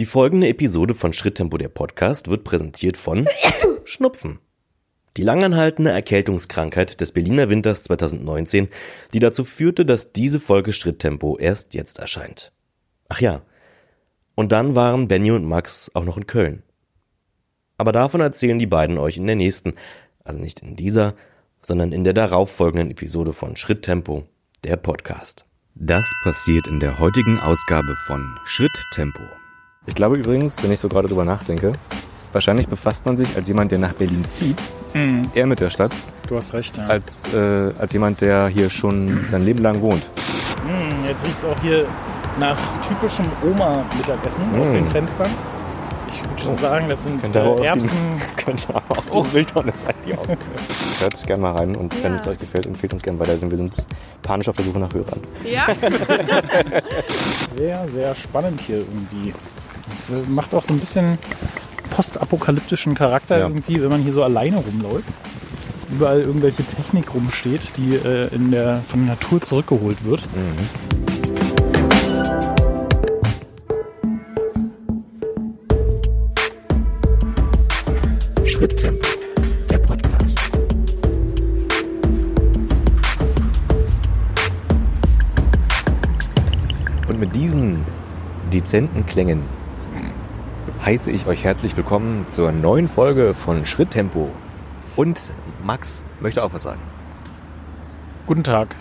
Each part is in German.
Die folgende Episode von Schritttempo der Podcast wird präsentiert von Schnupfen. Die langanhaltende Erkältungskrankheit des Berliner Winters 2019, die dazu führte, dass diese Folge Schritttempo erst jetzt erscheint. Ach ja. Und dann waren Benny und Max auch noch in Köln. Aber davon erzählen die beiden euch in der nächsten, also nicht in dieser, sondern in der darauffolgenden Episode von Schritttempo, der Podcast. Das passiert in der heutigen Ausgabe von Schritttempo. Ich glaube übrigens, wenn ich so gerade drüber nachdenke, wahrscheinlich befasst man sich als jemand, der nach Berlin zieht, Mhm. eher mit der Stadt, Du hast recht, ja. als, äh, als jemand, der hier schon sein Leben lang wohnt. Mm, jetzt riecht es auch hier nach typischem Oma-Mittagessen aus Mm. den Fenstern. Ich würde schon sagen, das sind auch äh, die- Erbsen. Könnte aber auch oh. Wildtonne sein, die auch. Hört gerne mal rein und wenn Ja. es euch gefällt, empfehlt uns gerne weiter, denn wir sind panisch auf der Suche nach Hörern. Ja, Sehr, sehr spannend hier irgendwie. Es äh, macht auch so ein bisschen postapokalyptischen Charakter Ja. irgendwie, wenn man hier so alleine rumläuft. Überall irgendwelche Technik rumsteht, die äh, in der, von der Natur zurückgeholt wird. Schritttempo, der Podcast. Und mit diesen dezenten Klängen heiße ich euch herzlich willkommen zur neuen Folge von Schritttempo. Und Max möchte auch was sagen. Guten Tag.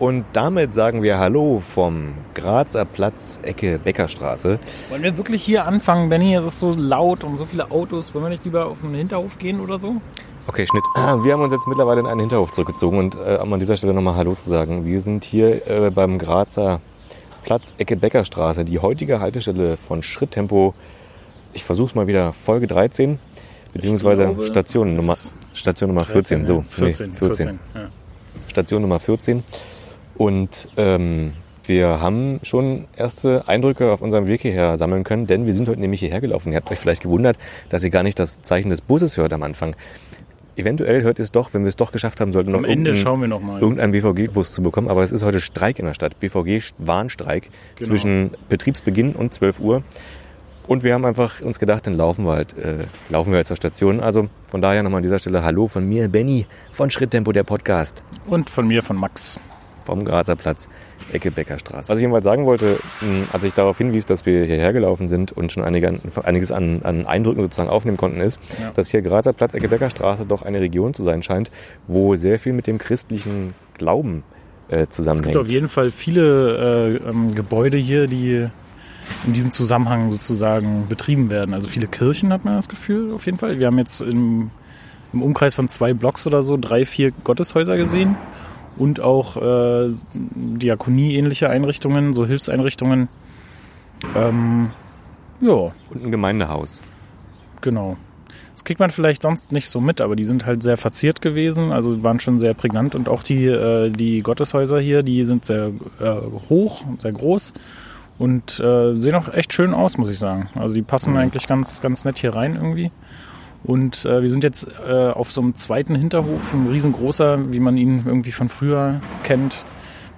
Und damit sagen wir Hallo vom Grazer Platz, Ecke Beckerstraße. Wollen wir wirklich hier anfangen, Benny? Es ist so laut und so viele Autos. Wollen wir nicht lieber auf den Hinterhof gehen oder so? Okay, Schnitt. Wir haben uns jetzt mittlerweile in einen Hinterhof zurückgezogen und äh, um an dieser Stelle nochmal Hallo zu sagen. Wir sind hier äh, beim Grazer Platz, Ecke Beckerstraße, die heutige Haltestelle von Schritttempo. Ich versuch's mal wieder, Folge 13, beziehungsweise glaube, Station Nummer, es Station Nummer 14, so. nee, 14, 14. ja. Station Nummer 14. Und ähm, wir haben schon erste Eindrücke auf unserem Weg hierher sammeln können, denn wir sind heute nämlich hierher gelaufen. Ihr habt euch vielleicht gewundert, dass ihr gar nicht das Zeichen des Busses hört am Anfang. Eventuell hört ihr es doch, wenn wir es doch geschafft haben sollten, noch Am Ende irgendeinen- schauen wir noch mal. irgendeinen BVG-Bus zu bekommen. Aber es ist heute Streik in der Stadt. BVG-Warnstreik Genau. zwischen Betriebsbeginn und 12 Uhr. Und wir haben einfach uns gedacht, dann laufen wir halt, äh, laufen wir halt zur Station. Also von daher nochmal an dieser Stelle Hallo von mir, Benny von Schritttempo, der Podcast Und von mir, von Max. vom Grazer Platz, Ecke Beckerstraße. Was ich jedenfalls sagen wollte, als ich darauf hinwies, dass wir hierher gelaufen sind und schon einige, einiges an, an Eindrücken sozusagen aufnehmen konnten, ist, Ja. dass hier Grazer Platz, Ecke Beckerstraße doch eine Region zu sein scheint, wo sehr viel mit dem christlichen Glauben äh, Es zusammenhängt. gibt auf jeden Fall viele äh, ähm, Gebäude hier, die in diesem Zusammenhang sozusagen betrieben werden. Also viele Kirchen hat man das Gefühl, auf jeden Fall. Wir haben jetzt im, im Umkreis von zwei Blocks oder so drei, vier Gotteshäuser gesehen und auch äh, Diakonie-ähnliche Einrichtungen, so Hilfseinrichtungen. Ähm, ja, und ein Gemeindehaus. Genau. Das kriegt man vielleicht sonst nicht so mit, aber die sind halt sehr verziert gewesen, also waren schon sehr prägnant und auch die, äh, die Gotteshäuser hier, die sind sehr äh, hoch, sehr groß und äh, sehen auch echt schön aus, muss ich sagen. Also die passen eigentlich ganz, ganz nett hier rein irgendwie. Und äh, wir sind jetzt äh, auf so einem zweiten Hinterhof, ein riesengroßer, wie man ihn irgendwie von früher kennt,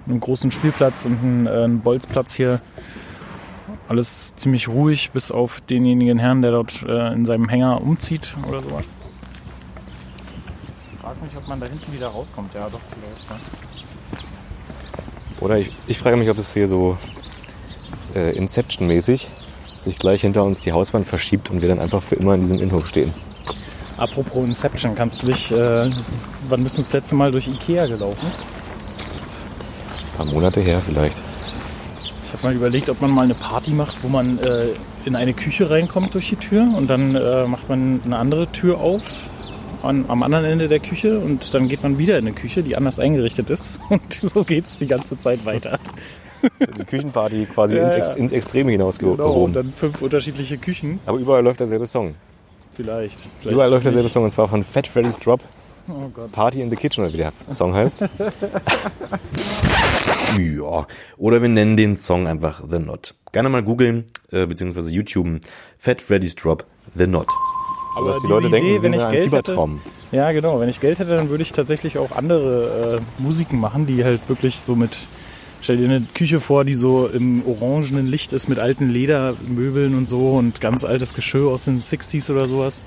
mit einem großen Spielplatz und einen, äh, einen Bolzplatz hier alles ziemlich ruhig, bis auf denjenigen Herrn, der dort äh, in seinem Hänger umzieht oder sowas. Ich frage mich, ob man da hinten wieder rauskommt. Ja, doch, vielleicht. Ja. Oder ich, ich frage mich, ob es hier so äh, Inception-mäßig sich gleich hinter uns die Hauswand verschiebt und wir dann einfach für immer in diesem Innenhof stehen. Apropos Inception, kannst du dich, äh, wann bist du das letzte Mal durch Ikea gelaufen? Ein paar Monate her vielleicht. Ich habe mal überlegt, ob man mal eine Party macht, wo man äh, in eine Küche reinkommt durch die Tür und dann äh, macht man eine andere Tür auf an, am anderen Ende der Küche und dann geht man wieder in eine Küche, die anders eingerichtet ist und so geht's die ganze Zeit weiter. Die Küchenparty quasi Ja, ins. Ex ins Extreme Genau, hinausgehoben. und dann fünf unterschiedliche Küchen. Aber überall läuft derselbe Song. Vielleicht. Vielleicht überall läuft derselbe. Song und zwar von Fat Freddy's Drop. Oh Gott. Party in the Kitchen, oder wie der Song heißt. Ja, oder wir nennen den Song einfach The Knot. Gerne mal googeln, äh, beziehungsweise YouTuben. Fat Freddy's Drop, The Knot. Aber dass die Leute denken, Idee, sie wenn ich Geld hätte, ja genau, wenn ich Geld hätte, dann würde ich tatsächlich auch andere äh, Musiken machen, die halt wirklich so mit Stell dir eine Küche vor, die so im orangenen Licht ist mit alten Ledermöbeln und so und ganz altes Geschirr aus den 60s oder sowas.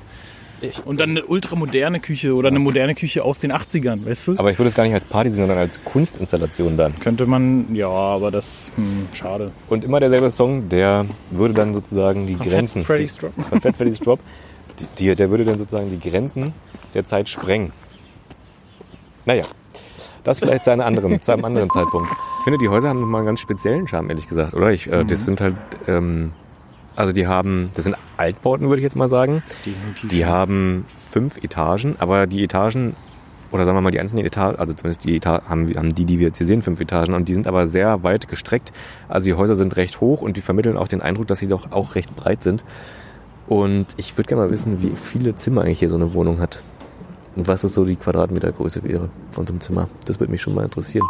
Und dann eine ultramoderne Küche oder eine moderne Küche aus den 80ern, weißt du? Aber ich würde es gar nicht als Party sehen, sondern als Kunstinstallation dann. Könnte man, ja, aber das, hm, schade. Und immer derselbe Song, der würde dann sozusagen die Von Grenzen. Fat Freddy's Drop. Von Fat Freddy's Drop. Die, der würde dann sozusagen die Grenzen der Zeit sprengen. Naja, das vielleicht zu, einer anderen, zu einem anderen Zeitpunkt. Ich finde, die Häuser haben nochmal einen ganz speziellen Charme, ehrlich gesagt, oder? Ich, äh, Das sind halt, ähm, also die haben, das sind Altbauten, würde ich jetzt mal sagen. Definitiv. Die haben fünf Etagen, aber die Etagen, oder sagen wir mal die einzelnen Etagen, also zumindest die Etagen haben, haben die, die wir jetzt hier sehen, fünf Etagen und die sind aber sehr weit gestreckt. Also die Häuser sind recht hoch und die vermitteln auch den Eindruck, dass sie doch auch recht breit sind. Und ich würde gerne mal wissen, wie viele Zimmer eigentlich hier so eine Wohnung hat. Und was es so die Quadratmetergröße wäre von so einem Zimmer. Das würde mich schon mal interessieren.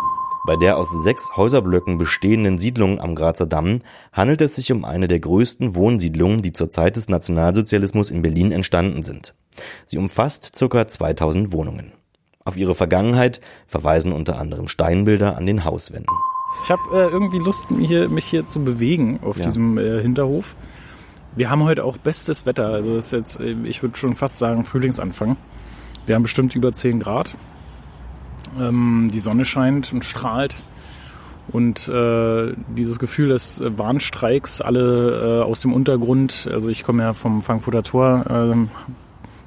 Bei der aus sechs Häuserblöcken bestehenden Siedlung am Grazer Damm handelt es sich um eine der größten Wohnsiedlungen, die zur Zeit des Nationalsozialismus in Berlin entstanden sind. Sie umfasst ca. 2000 Wohnungen. Auf ihre Vergangenheit verweisen unter anderem Steinbilder an den Hauswänden. Ich habe äh, irgendwie Lust, mich hier, mich hier zu bewegen auf Ja. diesem äh, Hinterhof. Wir haben heute auch bestes Wetter. Also es ist jetzt, äh, ich würde schon fast sagen, Frühlingsanfang. Wir haben bestimmt über 10 Grad. Ähm, die Sonne scheint und strahlt. Und äh, dieses Gefühl des Warnstreiks, alle äh, aus dem Untergrund, also ich komme ja vom Frankfurter Tor, ähm,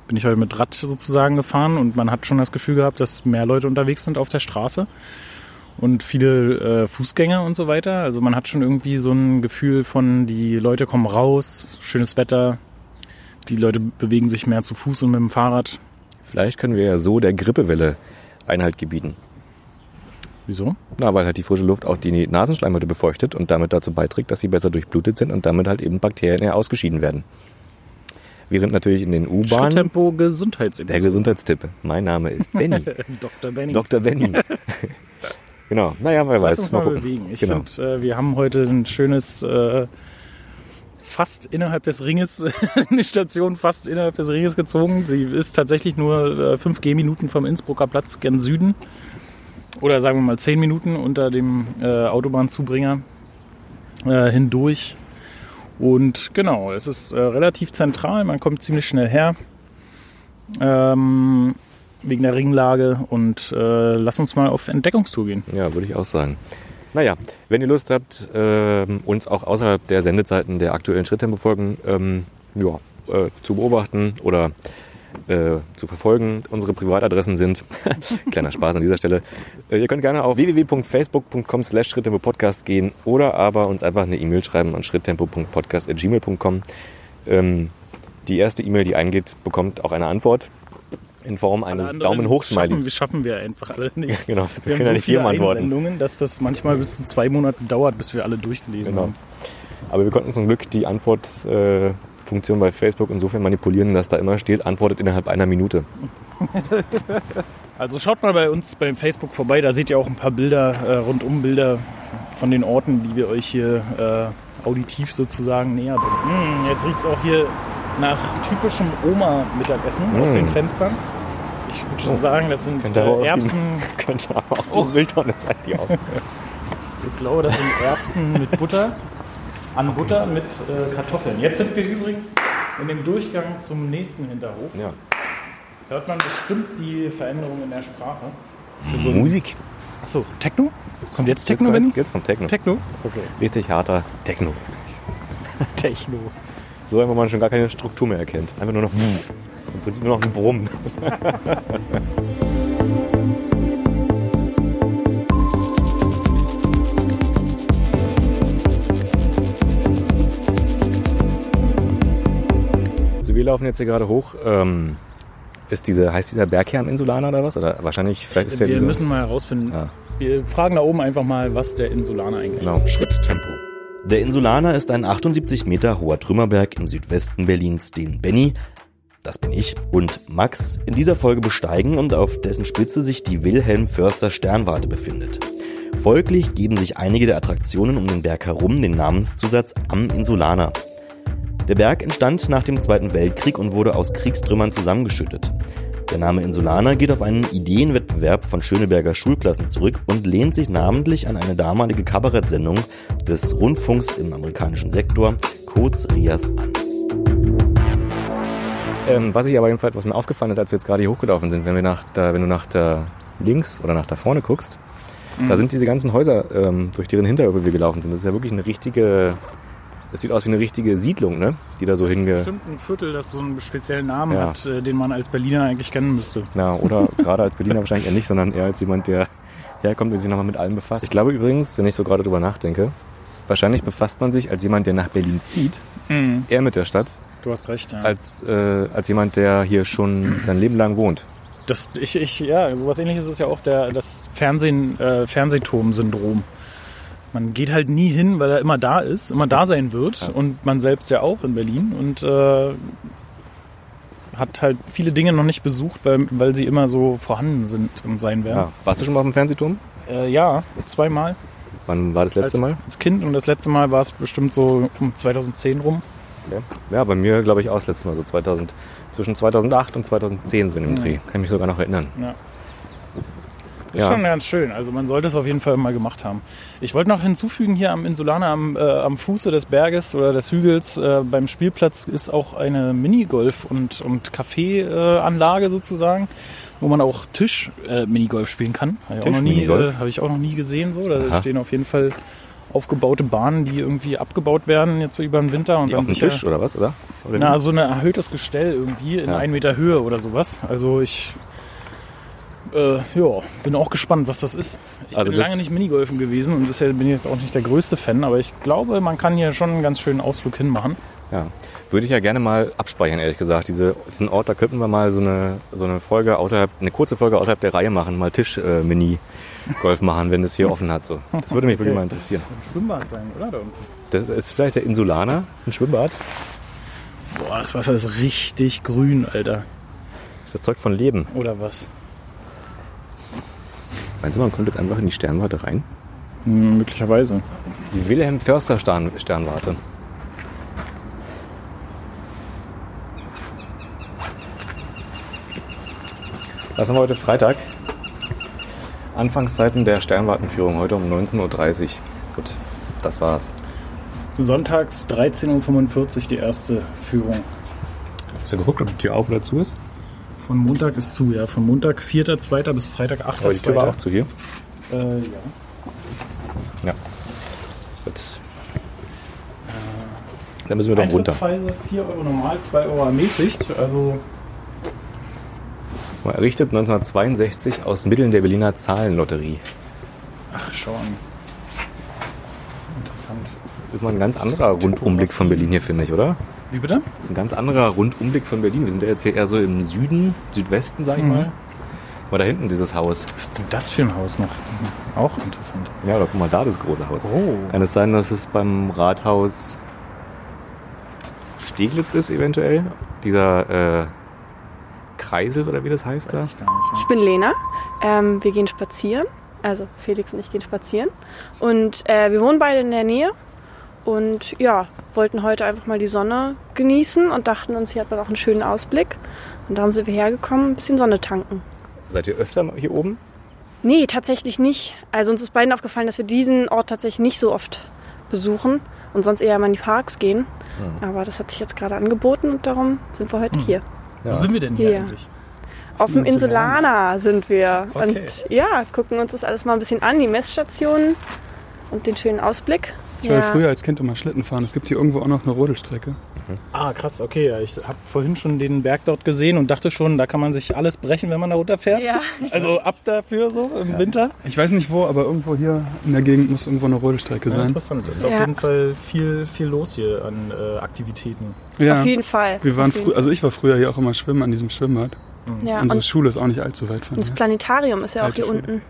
bin ich heute mit Rad sozusagen gefahren und man hat schon das Gefühl gehabt, dass mehr Leute unterwegs sind auf der Straße und viele äh, Fußgänger und so weiter. Also man hat schon irgendwie so ein Gefühl von, die Leute kommen raus, schönes Wetter, die Leute bewegen sich mehr zu Fuß und mit dem Fahrrad. Vielleicht können wir ja so der Grippewelle Einhalt gebieten. Wieso? Na, weil halt die frische Luft auch die Nasenschleimhäute befeuchtet und damit dazu beiträgt, dass sie besser durchblutet sind und damit halt eben Bakterien eher ausgeschieden werden. Während natürlich in den U-Bahnen Schritttempo der Gesundheitsepisode. Gesundheitstipp. Mein Name ist Benny. Dr. Benny. Dr. Benny. genau. Naja, wer Lass weiß. uns mal, gucken. bewegen. Ich genau. finde, äh, wir haben heute ein schönes, äh, fast innerhalb des Ringes, eine Station fast innerhalb des Ringes gezogen. Sie ist tatsächlich nur äh, fünf Gehminuten vom Innsbrucker Platz gen Süden. Oder sagen wir mal zehn Minuten unter dem äh, Autobahnzubringer äh, hindurch. Und genau, es ist äh, relativ zentral, man kommt ziemlich schnell her. Ähm, wegen der Ringlage und äh, lass uns mal auf Entdeckungstour gehen. Ja, würde ich auch sagen. Naja, wenn ihr Lust habt, ähm, uns auch außerhalb der Sendezeiten der aktuellen Schritttempo-Folgen ähm, ja, äh, zu beobachten oder äh, zu verfolgen. Unsere Privatadressen sind, kleiner Spaß an dieser Stelle, äh, ihr könnt gerne auf www.facebook.com slash schritttempo-podcast gehen oder aber uns einfach eine E-Mail schreiben an schritttempo.podcast.gmail.com. Ähm, die erste E-Mail, die eingeht, bekommt auch eine Antwort in Form eines Daumen hoch schaffen, Smileys. schaffen wir einfach alle nicht. Genau, Wir wir können ja so nicht viele jedem antworten. Einsendungen, dass das manchmal bis zu zwei Monaten dauert, bis wir alle durchgelesen Genau. haben. Aber wir konnten zum Glück die Antwortfunktion bei Facebook insofern manipulieren, dass da immer steht, antwortet innerhalb einer Minute. Also schaut mal bei uns beim Facebook vorbei, da seht ihr auch ein paar Bilder, äh, rundum Bilder von den Orten, die wir euch hier äh, auditiv sozusagen näher bringen. Mm, jetzt riecht es auch hier nach typischem Oma-Mittagessen aus Mm. den Fenstern. Ich würde schon sagen, das sind äh, die- Erbsen. Könnte aber auch Oh. die Mülltonne sein, die auch. Ich glaube, das sind Erbsen mit Butter. An Butter mit äh, Kartoffeln. Jetzt sind wir übrigens in dem Durchgang zum nächsten Hinterhof. Ja. Hört man bestimmt die Veränderung in der Sprache. Für so Musik. Achso, Techno? Kommt jetzt Techno, jetzt, jetzt, kommt Techno. Techno? Okay. Richtig harter Techno. Techno. So einfach man schon gar keine Struktur mehr erkennt. Einfach nur noch im Prinzip nur noch ein Brummen. So, wir laufen jetzt hier gerade hoch. Ähm, ist diese, heißt dieser Berg hier am Insulaner oder was? Oder wahrscheinlich, vielleicht ist der Wir wie so- müssen mal herausfinden. Ja. Wir fragen da oben einfach mal, was der Insulaner eigentlich Genau. ist. Schritttempo. Der Insulaner ist ein 78 Meter hoher Trümmerberg im Südwesten Berlins, den Benny, das bin ich, und Max in dieser Folge besteigen und auf dessen Spitze sich die Wilhelm Förster Sternwarte befindet. Folglich geben sich einige der Attraktionen um den Berg herum den Namenszusatz Am Insulaner. Der Berg entstand nach dem Zweiten Weltkrieg und wurde aus Kriegstrümmern zusammengeschüttet. Der Name Insulaner geht auf einen Ideenwettbewerb von Schöneberger Schulklassen zurück und lehnt sich namentlich an eine damalige Kabarettsendung des Rundfunks im amerikanischen Sektor, kurz RIAS, an. Ähm, was ich aber jedenfalls, was mir aufgefallen ist, als wir jetzt gerade hier hochgelaufen sind, wenn, wir nach da, wenn du nach da links oder nach da vorne guckst, da sind diese ganzen Häuser, ähm, durch deren Hinterhöfe wir gelaufen sind. Das ist ja wirklich eine richtige, das sieht aus wie eine richtige Siedlung, ne? Die da so Das ist hinge... bestimmt ein Viertel, das so einen speziellen Namen Ja. hat, äh, den man als Berliner eigentlich kennen müsste. Ja, oder gerade als Berliner wahrscheinlich eher nicht, sondern eher als jemand, der herkommt und sich nochmal mit allem befasst. Ich glaube übrigens, wenn ich so gerade drüber nachdenke, wahrscheinlich befasst man sich als jemand, der nach Berlin zieht, eher mit der Stadt, Du hast recht, ja. als, äh, als jemand, der hier schon sein Leben lang wohnt. Das, ich, ich, ja, sowas ähnliches ist ja auch der, das Fernsehen, äh, Fernsehturm-Syndrom. Man geht halt nie hin, weil er immer da ist, immer da sein wird Ja. und man selbst ja auch in Berlin und äh, hat halt viele Dinge noch nicht besucht, weil, weil sie immer so vorhanden sind und sein Ja. werden. Warst du schon mal auf dem Fernsehturm? Ja, äh, ja zweimal Wann war das letzte als, Mal? als Kind und das letzte Mal war es bestimmt so um 2010 rum. Ja, ja bei mir glaube ich auch das letzte Mal, so 2000, zwischen 2008 und 2010 so in dem Ja. Dreh. Kann ich mich sogar noch erinnern. Ja. Ist Ja. schon ganz schön. Also man sollte es auf jeden Fall mal gemacht haben. Ich wollte noch hinzufügen, hier am Insulaner, am, äh, am Fuße des Berges oder des Hügels äh, beim Spielplatz ist auch eine Minigolf- und, und Café-Anlage sozusagen, wo man auch Tisch-Minigolf spielen kann. Habe ich, auch noch nie, Tisch-Minigolf? äh, habe ich auch noch nie gesehen. So. Da Aha. stehen auf jeden Fall aufgebaute Bahnen, die irgendwie abgebaut werden jetzt so über den Winter. Und Die dann auf sicher- Tisch oder was, oder? oder na, so ein erhöhtes Gestell irgendwie in Ja. einen Meter Höhe oder sowas. Also ich äh, ja, bin auch gespannt, was das ist. Ich Also bin lange nicht Minigolfen gewesen und deshalb bin ich jetzt auch nicht der größte Fan, aber ich glaube, man kann hier schon einen ganz schönen Ausflug hinmachen. Ja. Würde ich ja gerne mal abspeichern, ehrlich gesagt. Diese, diesen Ort, da könnten wir mal so eine, so eine Folge außerhalb, eine kurze Folge außerhalb der Reihe machen, mal Tisch-Mini-Golf machen, wenn das hier offen hat. So. Das würde mich wirklich mal interessieren. Ein Schwimmbad sein, oder? Da unten. Das ist vielleicht der Insulaner, ein Schwimmbad. Boah, das Wasser ist richtig grün, Alter. Das Zeug von Leben. Oder was? Meinst du, man jetzt einfach in die Sternwarte rein? Hm, möglicherweise. Die Wilhelm Förster Stern Sternwarte. Was haben wir heute? Freitag. Anfangszeiten der Sternwartenführung heute um 19.30 Uhr. Gut, das war's. Sonntags 13.45 Uhr die erste Führung. Hast du geguckt, ob die Tür auf oder zu ist? Von Montag ist zu, ja. Von Montag 4.2. bis Freitag 8.2. Aber die Tür war auch zu hier. Äh, ja. Ja. Gut. Dann müssen wir doch runter. Eintrittspreise 4 Euro normal, 2 Euro ermäßigt. Also War Errichtet 1962 aus Mitteln der Berliner Zahlenlotterie. Ach, schon. Interessant. Das ist mal ein ganz anderer Rundumblick von Berlin hier, finde ich, oder? Wie bitte? Das ist ein ganz anderer Rundumblick von Berlin. Wir sind ja jetzt hier eher so im Süden, Südwesten, sag ich Mhm. mal. Aber da hinten dieses Haus. Was ist denn das für ein Haus noch? Auch interessant. Ja, da guck mal da, das große Haus. Oh. Kann es sein, dass es beim Rathaus Steglitz ist, eventuell? Dieser äh, Kreisel oder wie das heißt da? Weiß ich gar nicht. Ich bin Lena. Ähm, wir gehen spazieren. Also Felix und ich gehen spazieren. Und äh, wir wohnen beide in der Nähe. Und ja, wollten heute einfach mal die Sonne genießen und dachten uns, hier hat man auch einen schönen Ausblick. Und darum sind wir hergekommen, ein bisschen Sonne tanken. Seid ihr öfter hier oben? Nee, tatsächlich nicht. Also uns ist beiden aufgefallen, dass wir diesen Ort tatsächlich nicht so oft besuchen und sonst eher mal in die Parks gehen. Aber das hat sich jetzt gerade angeboten und darum sind wir heute hier. Wo sind wir denn hier Hier. eigentlich? Auf dem Insulaner sind wir. Okay. Und ja, gucken uns das alles mal ein bisschen an, die Messstationen und den schönen Ausblick. Ich wollte früher als Kind immer Schlitten fahren. Es gibt hier irgendwo auch noch eine Rodelstrecke. Ah, krass, okay. Ja, Ich habe vorhin schon den Berg dort gesehen und dachte schon, da kann man sich alles brechen, wenn man da runterfährt. Ja. Also ab dafür so im Winter. Ich weiß nicht wo, aber irgendwo hier in der Gegend muss irgendwo eine Rodelstrecke Ja, sein. interessant. Ist auf Ja. jeden Fall viel, viel los hier an äh, Aktivitäten. Ja, Auf jeden Fall. wir waren früher, also ich war früher hier auch immer schwimmen an diesem Schwimmbad. Ja, Unsere und Schule ist auch nicht allzu weit von das hier. Planetarium ist ja auch Alte hier Schule. unten,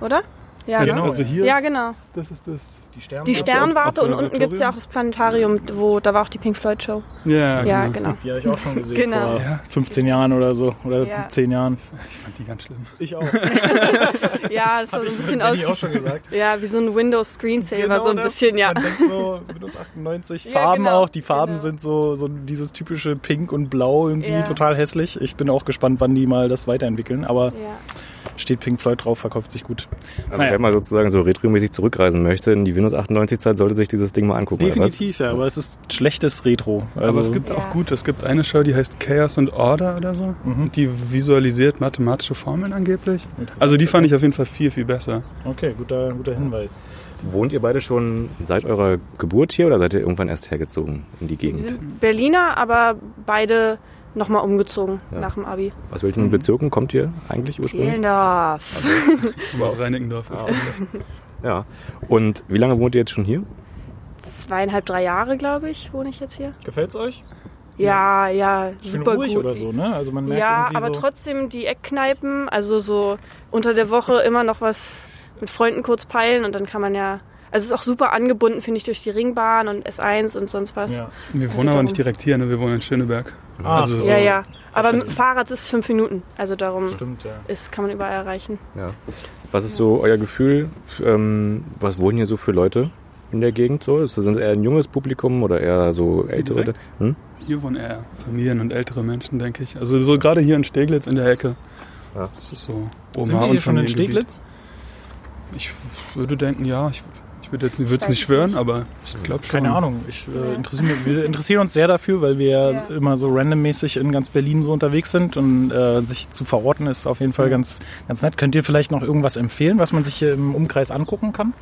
oder? Ja, Genau. ne? Also hier, ja genau. das ist das. Die Sterne. Die Sternwarte und unten gibt es ja auch das Planetarium, wo da war auch die Pink Floyd Show. Ja, Ja, genau. genau. Die habe ich auch schon gesehen Genau. vor Ja. 15 Jahren oder so. Oder Ja. 10 Jahren. Ich fand die ganz schlimm. Ich auch. Ja, das sah so ein bisschen Benni auch aus. schon gesagt. Ja, wie so ein Windows Screensaver, Genau so ein das. bisschen, ja. Man denkt so, Windows 98, Ja, Farben genau, auch. Die Farben genau. sind so, so dieses typische Pink und Blau irgendwie Ja. total hässlich. Ich bin auch gespannt, wann die mal das weiterentwickeln. Aber Ja. Steht Pink Floyd drauf, verkauft sich gut. Also Naja. wer mal sozusagen so retromäßig zurückreisen möchte in die Windows 98 Zeit, sollte sich dieses Ding mal angucken. Definitiv, ja. Aber es ist schlechtes Retro. Also, Aber es gibt Ja. auch gut, es gibt eine Show, die heißt Chaos and Order oder so. Mhm. Die visualisiert mathematische Formeln angeblich. Also die fand ich auf jeden Fall viel, viel besser. Okay, guter, guter Hinweis. Wohnt ihr beide schon seit eurer Geburt hier oder seid ihr irgendwann erst hergezogen in die Wir Gegend? sind Berliner, aber beide nochmal umgezogen Ja. nach dem Abi. Aus welchen Bezirken kommt ihr eigentlich ursprünglich? Zehlendorf. Ich komme aus Reinickendorf. ursprünglich. Ja. Und wie lange wohnt ihr jetzt schon hier? Zweieinhalb, drei Jahre, glaube ich, wohne ich jetzt hier. Gefällt's euch? Ja, ja, Schön super ruhig gut. oder so, ne? Also man merkt Ja, aber so, trotzdem die Eckkneipen, also so unter der Woche immer noch was mit Freunden kurz peilen und dann kann man ja. Also es ist auch super angebunden, finde ich, durch die Ringbahn und S1 und sonst was. Ja. Wir Also wohnen aber darum. nicht direkt hier, ne? wir wohnen in Schöneberg. Ah, Also so. Ja, ja. Aber mit dem Fahrrad ist es fünf Minuten. Also darum Stimmt, ja. ist, kann man überall erreichen. Ja. Was ist so euer Gefühl? Ähm, was wohnen hier so für Leute in der Gegend so? Ist das eher ein junges Publikum oder eher so ältere? Hm? Hier wohnen eher Familien und ältere Menschen, denke ich. Also so gerade hier in Steglitz in der Ecke. Ja. Das ist so Sind wir und hier schon in. Steglitz? Ich würde denken, ja. Ich, ich würde jetzt weiß nicht schwören, aber ich glaube schon. Keine Ahnung. Ich, äh, interessiere wir interessieren uns sehr dafür, weil wir Ja. immer so randommäßig in ganz Berlin so unterwegs sind und äh, sich zu verorten ist auf jeden Fall Ja. ganz, ganz nett. Könnt ihr vielleicht noch irgendwas empfehlen, was man sich hier im Umkreis angucken kann?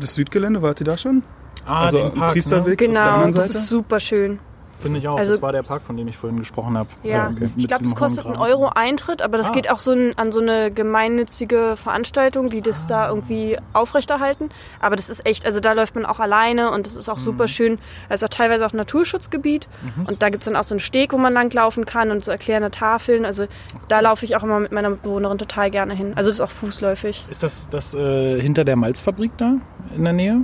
Das Südgelände, wart ihr da schon? Ah, also den Park, Priesterweg auf der Genau, anderen das Seite? ist super schön. Finde ich auch. Also- das war der Park, von dem ich vorhin gesprochen habe. Ja, okay. ich glaube, das kostet einen. Euro Eintritt, aber das Ah. geht auch so ein, an so eine gemeinnützige Veranstaltung, die das da irgendwie aufrechterhalten. Aber das ist echt, also da läuft man auch alleine und das ist auch Mhm. super schön. Es ist auch teilweise auch ein Naturschutzgebiet und da gibt's dann auch so einen Steg, wo man langlaufen kann und so erklärende Tafeln. Also da laufe ich auch immer mit meiner Bewohnerin total gerne hin. Also das ist auch fußläufig. Ist das, das äh, hinter der Malzfabrik da in der Nähe?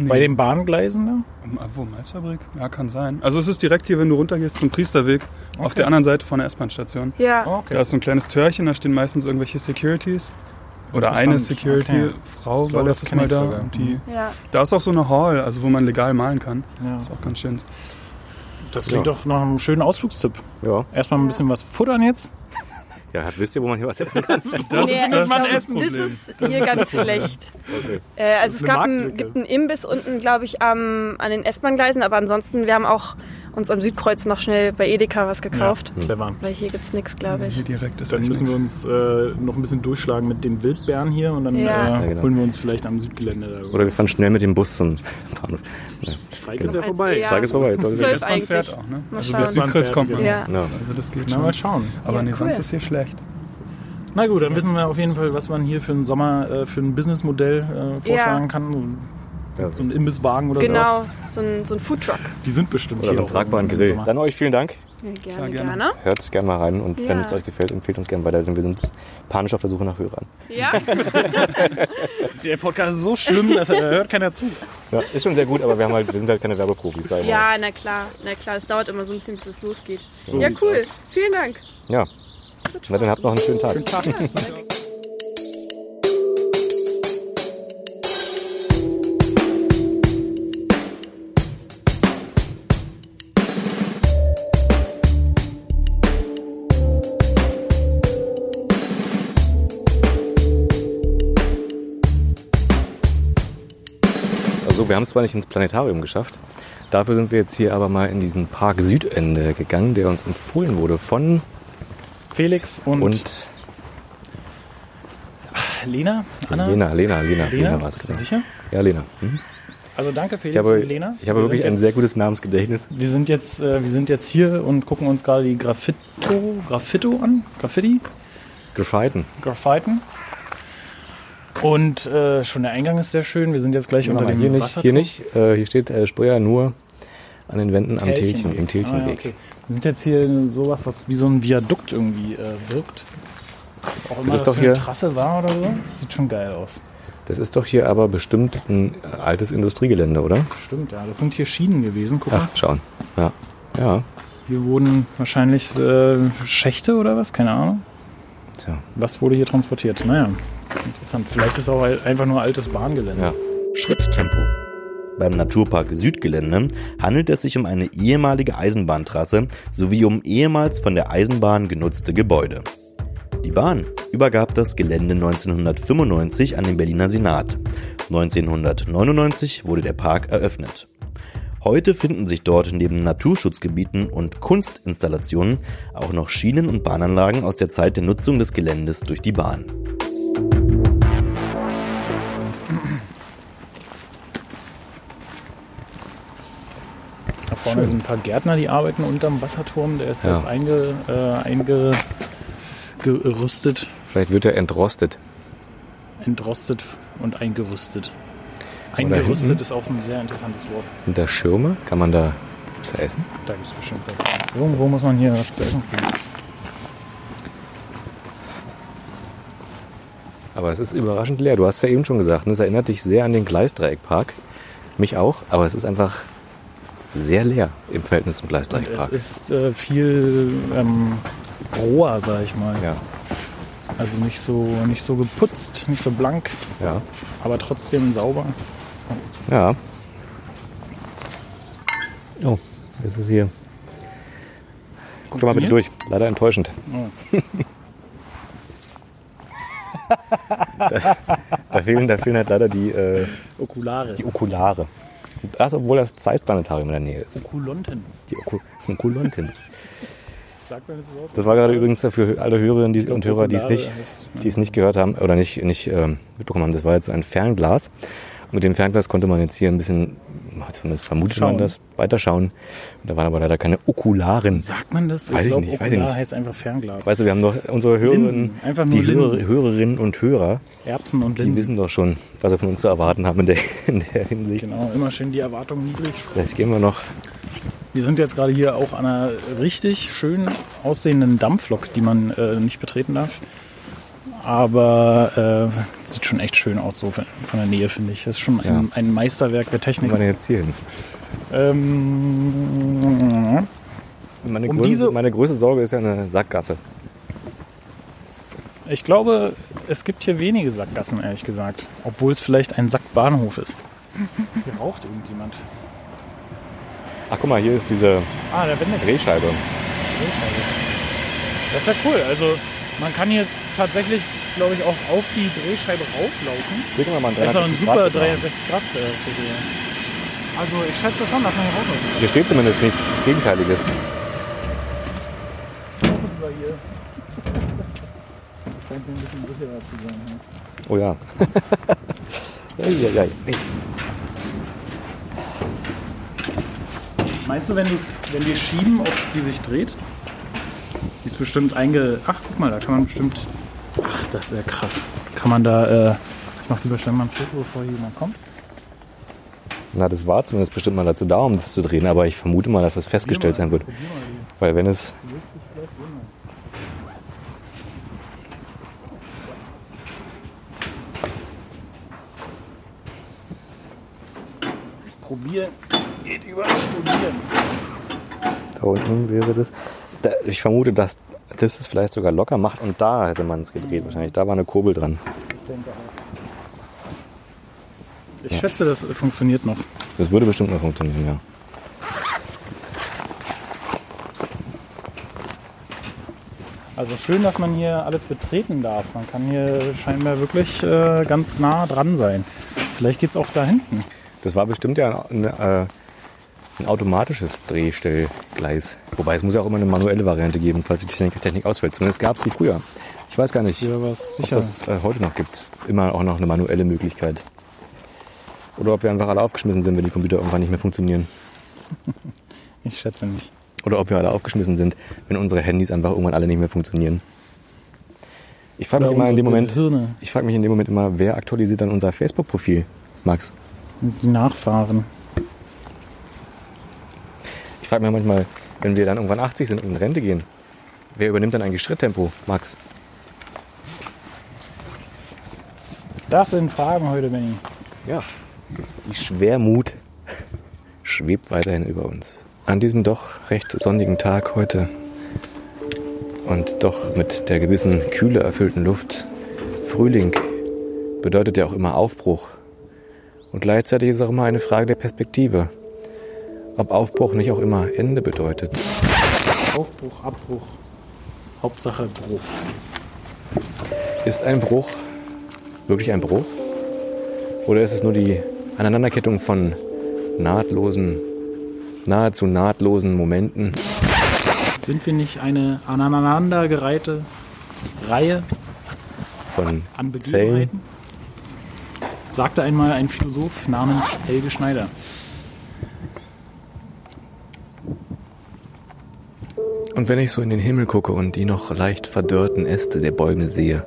Nee. Bei den Bahngleisen da? Um, Wo, Malzfabrik? Ja, kann sein. Also es ist direkt hier, wenn du runtergehst zum Priesterweg, auf Okay. der anderen Seite von der S-Bahn-Station. Ja, Oh, okay. Da ist so ein kleines Türchen, da stehen meistens irgendwelche Securities. Oder eine Security-Frau Ich war letztes Mal da. sogar. Und die, ja. da ist auch so eine Hall, also wo man legal malen kann. ja. Ist auch ganz schön. Das klingt doch nach einem schönen Ausflugstipp. Ja. Erstmal ein bisschen was futtern jetzt. Ja, wisst ihr, wo man hier was essen kann? Das Nee, ist das, glaub, das, das, ist das Problem. ist hier ganz schlecht. Okay. Äh, also es gab ein, gibt einen Imbiss unten, glaube ich, am, an den S-Bahn-Gleisen, aber ansonsten, wir haben auch uns am Südkreuz noch schnell bei Edeka was gekauft. Ja, clever. Weil hier gibt's nichts, glaube ich. Hier direkt ist Dann müssen wir nichts. uns äh, noch ein bisschen durchschlagen mit den Wildbären hier und dann Ja. äh, Ja, genau. holen wir uns vielleicht am Südgelände da. Oder wir fahren schnell mit dem Bus zum Bahnhof. Ja. Streik ist ja vorbei. Tag ist vorbei. Jetzt soll Zwölf ich- S-Bahn eigentlich. fährt auch, ne? Mal Also bis Südkreuz kommt man. Ja. Ja. Also das geht Na, schon. mal schauen. Aber Ja, nee, cool. sonst ist hier schlecht. Na gut, dann wissen wir auf jeden Fall, was man hier für einen Sommer, äh, für ein Businessmodell äh, vorschlagen Ja. kann. Ja. So ein Imbisswagen oder sowas. Genau, so ein, so ein Foodtruck. Die sind bestimmt Oder so hier einen auch tragbaren Grill. Sommer. Dann euch vielen Dank. Ja, gerne, gerne. gerne. Hört gerne mal rein und wenn Ja. es euch gefällt, empfehlt uns gerne weiter, denn wir sind panisch auf der Suche nach Hörern. Ja, Der Podcast ist so schlimm, dass da hört keiner zu. Ja, ist schon sehr gut, aber wir, haben halt, wir sind halt keine Werbeprofis. Wir. ja, na klar, na klar. Es dauert immer so ein bisschen, bis es losgeht. So ja, cool. aus. Vielen Dank. Ja. Na, dann habt noch einen schönen Tag. Also wir haben es zwar nicht ins Planetarium geschafft, dafür sind wir jetzt hier aber mal in diesen Park Südende gegangen, der uns empfohlen wurde von Felix und, und Lena? Anna? Lena, Lena, Lena, Lena, Lena? war es Bist du genau. sicher? Ja, Lena. Mhm. Also danke Ich Felix habe, und Lena. ich habe Wir wirklich ein jetzt- sehr gutes Namensgedächtnis. Wir sind jetzt, äh, wir sind jetzt hier und gucken uns gerade die Graffito, Graffito an. Graffiti? Gescheiten. Graffiten. Und äh, schon der Eingang ist sehr schön. Wir sind jetzt gleich unter dem hier nicht, Wasserturm. hier nicht. Äh, hier steht äh, Spreuer nur an den Wänden am Telchen, im Telchenweg. Ah, ja, okay. Wir sind jetzt hier in sowas, was wie so ein Viadukt irgendwie äh, wirkt. Was auch immer ist das doch für eine hier- Trasse war oder so. Sieht schon geil aus. Das ist doch hier aber bestimmt ein altes Industriegelände, oder? Stimmt, ja. Das sind hier Schienen gewesen. Guck mal. Ach, schauen. Ja. Ja. Hier wurden wahrscheinlich äh, Schächte oder was? Keine Ahnung. Tja. Was wurde hier transportiert? Naja, interessant. Vielleicht ist auch halt einfach nur altes Bahngelände. Ja. Schritttempo. Beim Naturpark Südgelände handelt es sich um eine ehemalige Eisenbahntrasse sowie um ehemals von der Eisenbahn genutzte Gebäude. Die Bahn übergab das Gelände 1995 an den Berliner Senat. 1999 wurde der Park eröffnet. Heute finden sich dort neben Naturschutzgebieten und Kunstinstallationen auch noch Schienen- und Bahnanlagen aus der Zeit der Nutzung des Geländes durch die Bahn. Da vorne sind ein paar Gärtner, die arbeiten unterm Wasserturm. Der ist Ja. jetzt einge, äh, eingerüstet, Vielleicht wird er entrostet. entrostet und eingerüstet. Eingerüstet ist auch so ein sehr interessantes Wort. Sind da Schirme? Kann man da gibt's da essen? Da gibt es bestimmt was. Irgendwo muss man hier was zu essen kriegen. Aber es ist überraschend leer. Du hast ja eben schon gesagt, ne? es erinnert dich sehr an den Gleisdreieckpark. Mich auch, aber es ist einfach sehr leer im Verhältnis zum Und es Gleisdreieckpark. ist äh, viel ähm, roher, sag ich mal. Ja, Also nicht so, nicht so geputzt, nicht so blank, ja, aber trotzdem sauber. Ja. Oh, das ist hier. Guck doch mal bitte durch. Leider enttäuschend. Oh. da, da, fehlen, da fehlen halt leider die, äh, Okulare. die Okulare. Das, obwohl das Zeiss-Planetarium in der Nähe ist. Okulonten. Die Oku man das überhaupt? Das war gerade übrigens für alle Hörerinnen und Hörer, die es nicht, die es nicht gehört haben oder nicht, nicht ähm, mitbekommen haben. Das war jetzt so ein Fernglas. Mit dem Fernglas konnte man jetzt hier ein bisschen, zumindest vermutet Schauen. man das, weiterschauen. Und da waren aber leider keine Okularen. Sagt man das? Weiß ich glaub, nicht, weiß ich Okular nicht. heißt einfach Fernglas. Weißt du, wir haben doch unsere Hörerinnen, die Linsen. Hörerinnen und Hörer, Erbsen und die Linsen. wissen doch schon, was sie von uns zu erwarten haben in der, in der Hinsicht. Genau, immer schön die Erwartungen niedrig. Vielleicht gehen wir noch. Wir sind jetzt gerade hier auch an einer richtig schön aussehenden Dampflok, die man äh, nicht betreten darf. Aber äh, sieht schon echt schön aus, so von, von der Nähe, finde ich. Das ist schon ein, Ja. ein Meisterwerk der Wo Technik. wir denn jetzt hier hin? Ähm, Meine, Um größte, diese- meine größte Sorge ist ja eine Sackgasse. ich glaube, es gibt hier wenige Sackgassen, ehrlich gesagt. Obwohl es vielleicht ein Sackbahnhof ist. Hier raucht irgendjemand. Ach, guck mal, hier ist diese Ah, der Wendekreis. Drehscheibe. Das ist ja cool. Also man kann hier tatsächlich, glaube ich, auch auf die Drehscheibe rauflaufen. Wir mal Das ist auch ein 360 super Grad Bild 360 Grad äh, Foto. Also ich schätze schon, dass man hier raufläuft. machen. Hier steht zumindest nichts Gegenteiliges. Scheint mir ein bisschen sicherer zu sein. Ja. Oh ja. Eieiei. Meinst du, wenn, du, wenn wir schieben, ob die sich dreht? Die ist bestimmt einge... Ach, guck mal, da kann man bestimmt... Ach, das ist ja krass. Kann man da... Äh, ich mach lieber schnell mal ein Foto, bevor hier jemand kommt. Na, das war zumindest bestimmt mal dazu da, um das zu drehen, aber ich vermute mal, dass das festgestellt sein wird. Weil wenn es. Probieren geht über Studieren. Da unten wäre das. Da, ich vermute, dass das es vielleicht sogar locker macht und da hätte man es gedreht wahrscheinlich. Da war eine Kurbel dran. Ich. Ich schätze, das funktioniert noch. Das würde bestimmt noch funktionieren, ja. Also schön, dass man hier alles betreten darf. Man kann hier scheinbar wirklich äh, ganz nah dran sein. Vielleicht geht's auch da hinten. Das war bestimmt ja ein, äh, ein automatisches Drehstellgleis. Wobei es muss ja auch immer eine manuelle Variante geben, falls die Technik, Technik ausfällt. Zumindest gab es die früher. Ich weiß gar nicht, ob es das äh, heute noch gibt. Immer auch noch eine manuelle Möglichkeit. Oder ob wir einfach alle aufgeschmissen sind, wenn die Computer irgendwann nicht mehr funktionieren. Ich schätze nicht. Oder ob wir alle aufgeschmissen sind, wenn unsere Handys einfach irgendwann alle nicht mehr funktionieren. Ich frage mich immer in dem Moment, ich frage mich in dem Moment immer, wer aktualisiert dann unser Facebook-Profil, Max? die Nachfahren. Ich frage mich manchmal, wenn wir dann irgendwann 80 sind und in Rente gehen, wer übernimmt dann eigentlich Schritttempo, Max? Das sind Fragen heute, Benny. Ja, die Schwermut schwebt weiterhin über uns. An diesem doch recht sonnigen Tag heute und doch mit der gewissen Kühle erfüllten Luft. Frühling bedeutet ja auch immer Aufbruch. Und gleichzeitig ist es auch immer eine Frage der Perspektive. Ob Aufbruch nicht auch immer Ende bedeutet. Aufbruch, Abbruch. Hauptsache Bruch. Ist ein Bruch wirklich ein Bruch? Oder ist es nur die Aneinanderkettung von nahtlosen, nahezu nahtlosen Momenten? Sind wir nicht eine aneinandergereihte Reihe Von an Zellen? Sagte einmal ein Philosoph namens Helge Schneider. Und wenn ich so in den Himmel gucke und die noch leicht verdörrten Äste der Bäume sehe,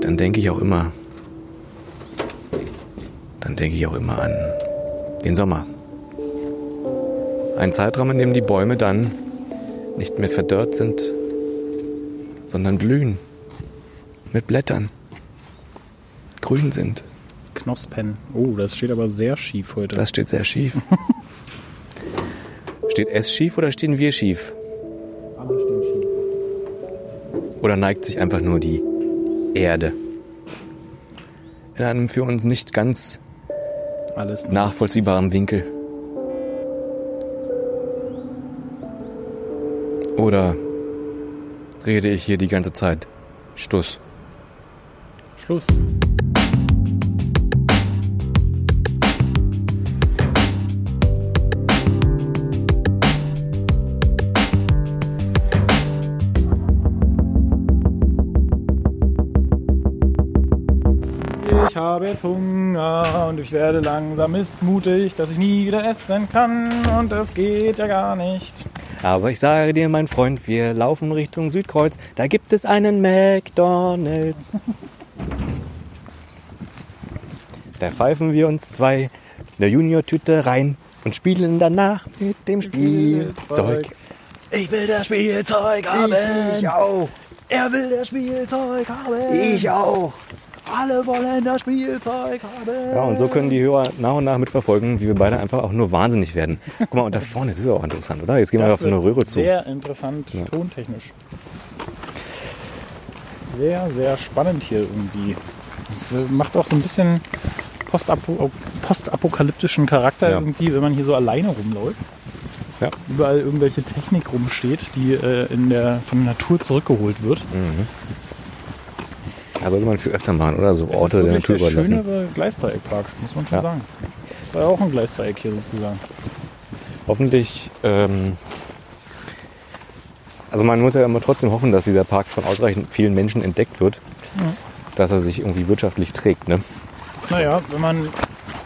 dann denke ich auch immer, dann denke ich auch immer an den Sommer. Ein Zeitraum, in dem die Bäume dann nicht mehr verdörrt sind, sondern blühen mit Blättern, grün sind. Knospen. Oh, das steht aber sehr schief heute. Das steht sehr schief. steht es schief oder stehen wir schief? Alle stehen schief. Oder neigt sich einfach nur die Erde? In einem für uns nicht ganz Alles nach. nachvollziehbaren Winkel. Oder rede ich hier die ganze Zeit Stuss? Schluss. Habe jetzt Hunger und ich werde langsam missmutig, dass ich nie wieder essen kann und das geht ja gar nicht. Aber ich sage dir, mein Freund, wir laufen Richtung Südkreuz. Da gibt es einen McDonalds. Da pfeifen wir uns zwei eine Junior-Tüte rein und spielen danach mit dem Spielzeug. Ich will das Spielzeug haben. Ich auch. Er will das Spielzeug haben. Ich auch. Alle wollen das Spielzeug haben. Ja, und so können die Hörer nach und nach mitverfolgen, wie wir beide einfach auch nur wahnsinnig werden. Guck mal, und da vorne, das ist auch interessant, oder? Jetzt gehen wir Das auf so eine Röhre zu. Sehr interessant, tontechnisch. Sehr, sehr spannend hier irgendwie. Es äh, macht auch so ein bisschen postapo postapokalyptischen Charakter Ja. irgendwie, wenn man hier so alleine rumläuft. Ja. Überall irgendwelche Technik rumsteht, die äh, in der, von der Natur zurückgeholt wird. Da sollte man viel öfter machen, oder? So Es Orte ist der Natur der überlassen. schönere Gleisdreieckpark, muss man schon Ja. sagen. Ist ja auch ein Gleisdreieck hier sozusagen. Hoffentlich, ähm, also man muss ja immer trotzdem hoffen, dass dieser Park von ausreichend vielen Menschen entdeckt wird, dass er sich irgendwie wirtschaftlich trägt, ne? Naja, wenn man.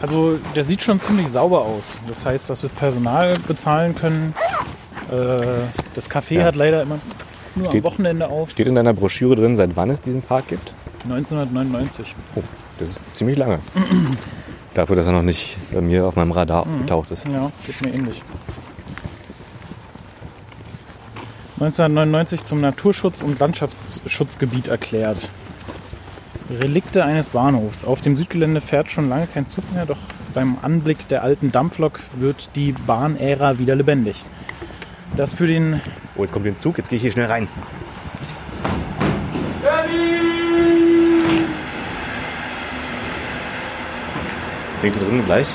Also der sieht schon ziemlich sauber aus. Das heißt, dass wir Personal bezahlen können. Äh, das Café Ja. hat leider immer nur Steht- am Wochenende auf. Steht in deiner Broschüre drin, seit wann es diesen Park gibt? 1999. Oh, das ist ziemlich lange. Dafür, dass er noch nicht bei mir auf meinem Radar aufgetaucht ist. Ja, geht mir ähnlich. 1999 zum Naturschutz- und Landschaftsschutzgebiet erklärt. Relikte eines Bahnhofs. Auf dem Südgelände fährt schon lange kein Zug mehr, doch beim Anblick der alten Dampflok wird die Bahnära wieder lebendig. Das für den Oh, jetzt kommt der Zug, jetzt gehe ich hier schnell rein. Hier drin gleich.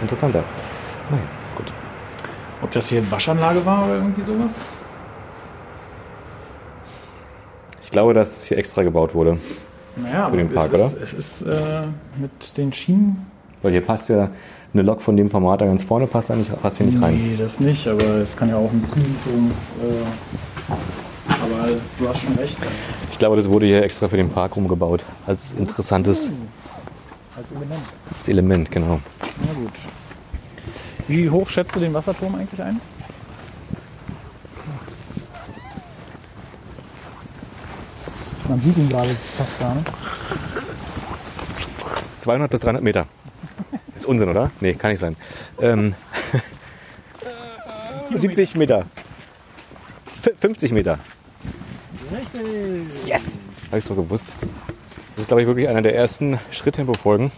Interessanter. Naja, gut. Ob das hier Waschanlage war oder irgendwie sowas? Ich glaube, dass es hier extra gebaut wurde. Naja, Für den Park, es oder? ist, es ist äh, mit den Schienen. Weil hier passt ja eine Lok von dem Format da ganz vorne, passt da nicht, passt hier nicht rein. Nee, das nicht, aber es kann ja auch ein Zulieferungs. Äh, aber du hast schon recht. Ich glaube, das wurde hier extra für den Park rumgebaut. Als interessantes Als Element. als Element, genau. Na gut. Wie hoch schätzt du den Wasserturm eigentlich ein? Man sieht ihn gerade fast gar nicht. 200 bis 300 Meter. Ist Unsinn, oder? Nee, kann nicht sein. Ähm, 70 Meter. F 50 Meter. Richtig. Yes! Habe ich so gewusst. Das ist, glaube ich, wirklich einer der ersten Schritttempo-Folgen,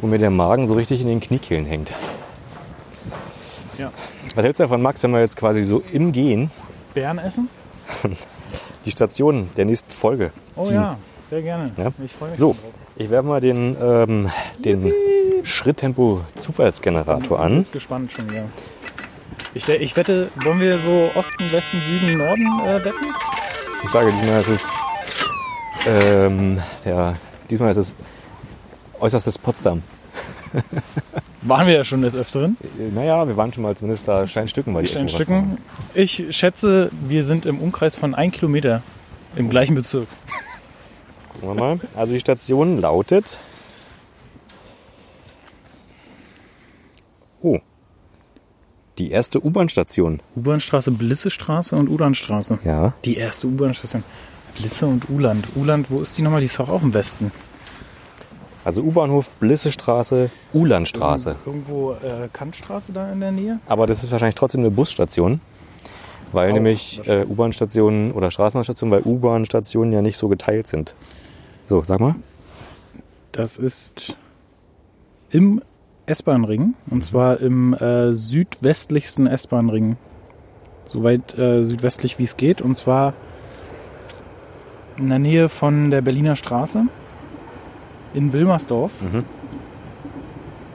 wo mir der Magen so richtig in den Kniekehlen hängt. Ja. Was hältst du davon, Max, wenn wir jetzt quasi so im Gehen Bären essen? die Station der nächsten Folge Oh ziehen? ja, sehr gerne. Ja. Ich freue mich So, ich werfe mal den, ähm, den Schritttempo-Zufallsgenerator Ich an. bin gespannt schon wieder. Ich, ich wette, wollen wir so Osten, Westen, Süden, Norden äh, wetten? Ich sage diesmal, ist es ähm, der, diesmal ist es äußerstes Potsdam. Waren wir ja schon des Öfteren. Naja, wir waren schon mal zumindest da Steinstücken wir Steinstücken. Ich schätze, wir sind im Umkreis von ein Kilometer im gleichen Bezirk. Gucken wir mal. Also die Station lautet. Oh. Die erste U-Bahn-Station. U-Bahn-Straße, Blissestraße und Ulandstraße. Ja. Die erste U-Bahn-Station. Blisse und Uland. Uland, wo ist die nochmal? Die ist doch auch im Westen. Also U-Bahnhof, Blissestraße, Ulandstraße. Irgendwo äh, Kantstraße da in der Nähe? Aber das ist wahrscheinlich trotzdem eine Busstation. Weil Auch nämlich äh, U-Bahn-Stationen oder Straßenbahnstationen, weil U-Bahn-Stationen ja nicht so geteilt sind. So, sag mal. Das ist im S-Bahn-Ring. Und zwar im äh, südwestlichsten S-Bahn-Ring. Soweit äh, südwestlich wie es geht. Und zwar in der Nähe von der Berliner Straße. In Wilmersdorf.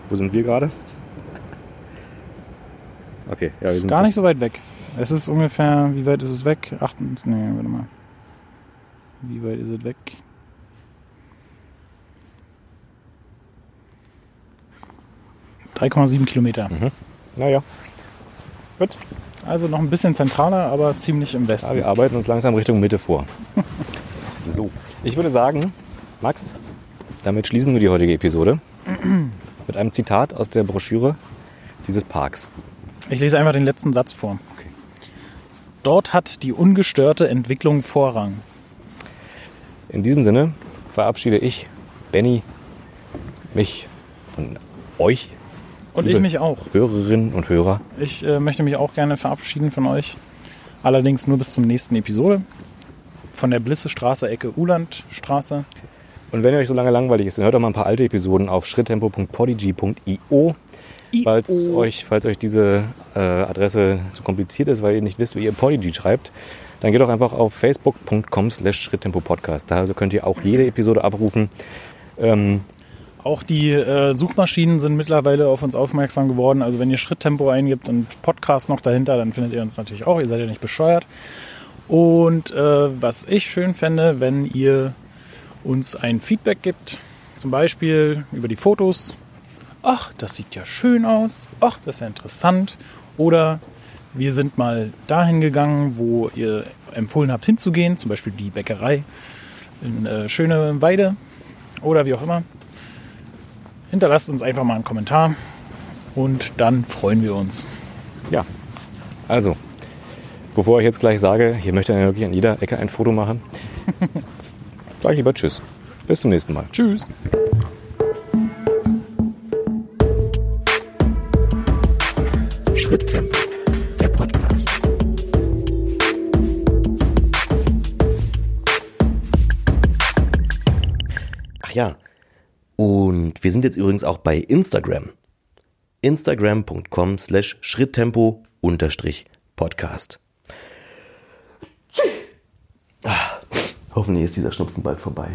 Wo sind wir gerade? Okay, ja, wir Ist sind gar nicht so weit weg. Es ist ungefähr, wie weit ist es weg? Acht, nee, warte mal. Wie weit ist es weg? ...3,7 Kilometer. Naja. Gut. Also noch ein bisschen zentraler, aber ziemlich im Ja, Westen. wir arbeiten uns langsam Richtung Mitte vor. so. Ich würde sagen, Max, damit schließen wir die heutige Episode. Mit einem Zitat aus der Broschüre dieses Parks. Ich lese einfach den letzten Satz vor. Dort hat die ungestörte Entwicklung Vorrang. In diesem Sinne verabschiede ich, Benny, mich von euch, Und ich mich auch. Hörerinnen und Hörer. Ich äh, möchte mich auch gerne verabschieden von euch. Allerdings nur bis zum nächsten Episode. Von der Blissestraße, Ecke Ulandstraße. Und wenn ihr euch so lange langweilig ist, dann hört doch mal ein paar alte Episoden auf schritttempo.podigy.io. Falls euch, falls euch diese äh, Adresse zu kompliziert ist, weil ihr nicht wisst, wie ihr Podigy schreibt, dann geht doch einfach auf facebook.com slash schritttempopodcast. Da also könnt ihr auch jede Episode abrufen. Ähm, Auch die äh, Suchmaschinen sind mittlerweile auf uns aufmerksam geworden. Also wenn ihr Schritttempo eingibt und Podcast noch dahinter, dann findet ihr uns natürlich auch. Ihr seid ja nicht bescheuert. Und äh, was ich schön fände, wenn ihr uns ein Feedback gibt, zum Beispiel über die Fotos. Ach, das sieht ja schön aus. Ach, das ist ja interessant. Oder wir sind mal dahin gegangen, wo ihr empfohlen habt hinzugehen, zum Beispiel die Bäckerei in äh, Schöne Weide oder wie auch immer. Hinterlasst uns einfach mal einen Kommentar und dann freuen wir uns. ja, also, bevor ich jetzt gleich sage, hier möchte ich wirklich an jeder Ecke ein Foto machen, sage ich lieber Tschüss. Bis zum nächsten Mal. Tschüss. Schritttempo, der Podcast. Ach ja, und wir sind jetzt übrigens auch bei Instagram. Instagram.com slash Schritttempo unterstrich Podcast. Ah, hoffentlich ist dieser Schnupfen bald vorbei.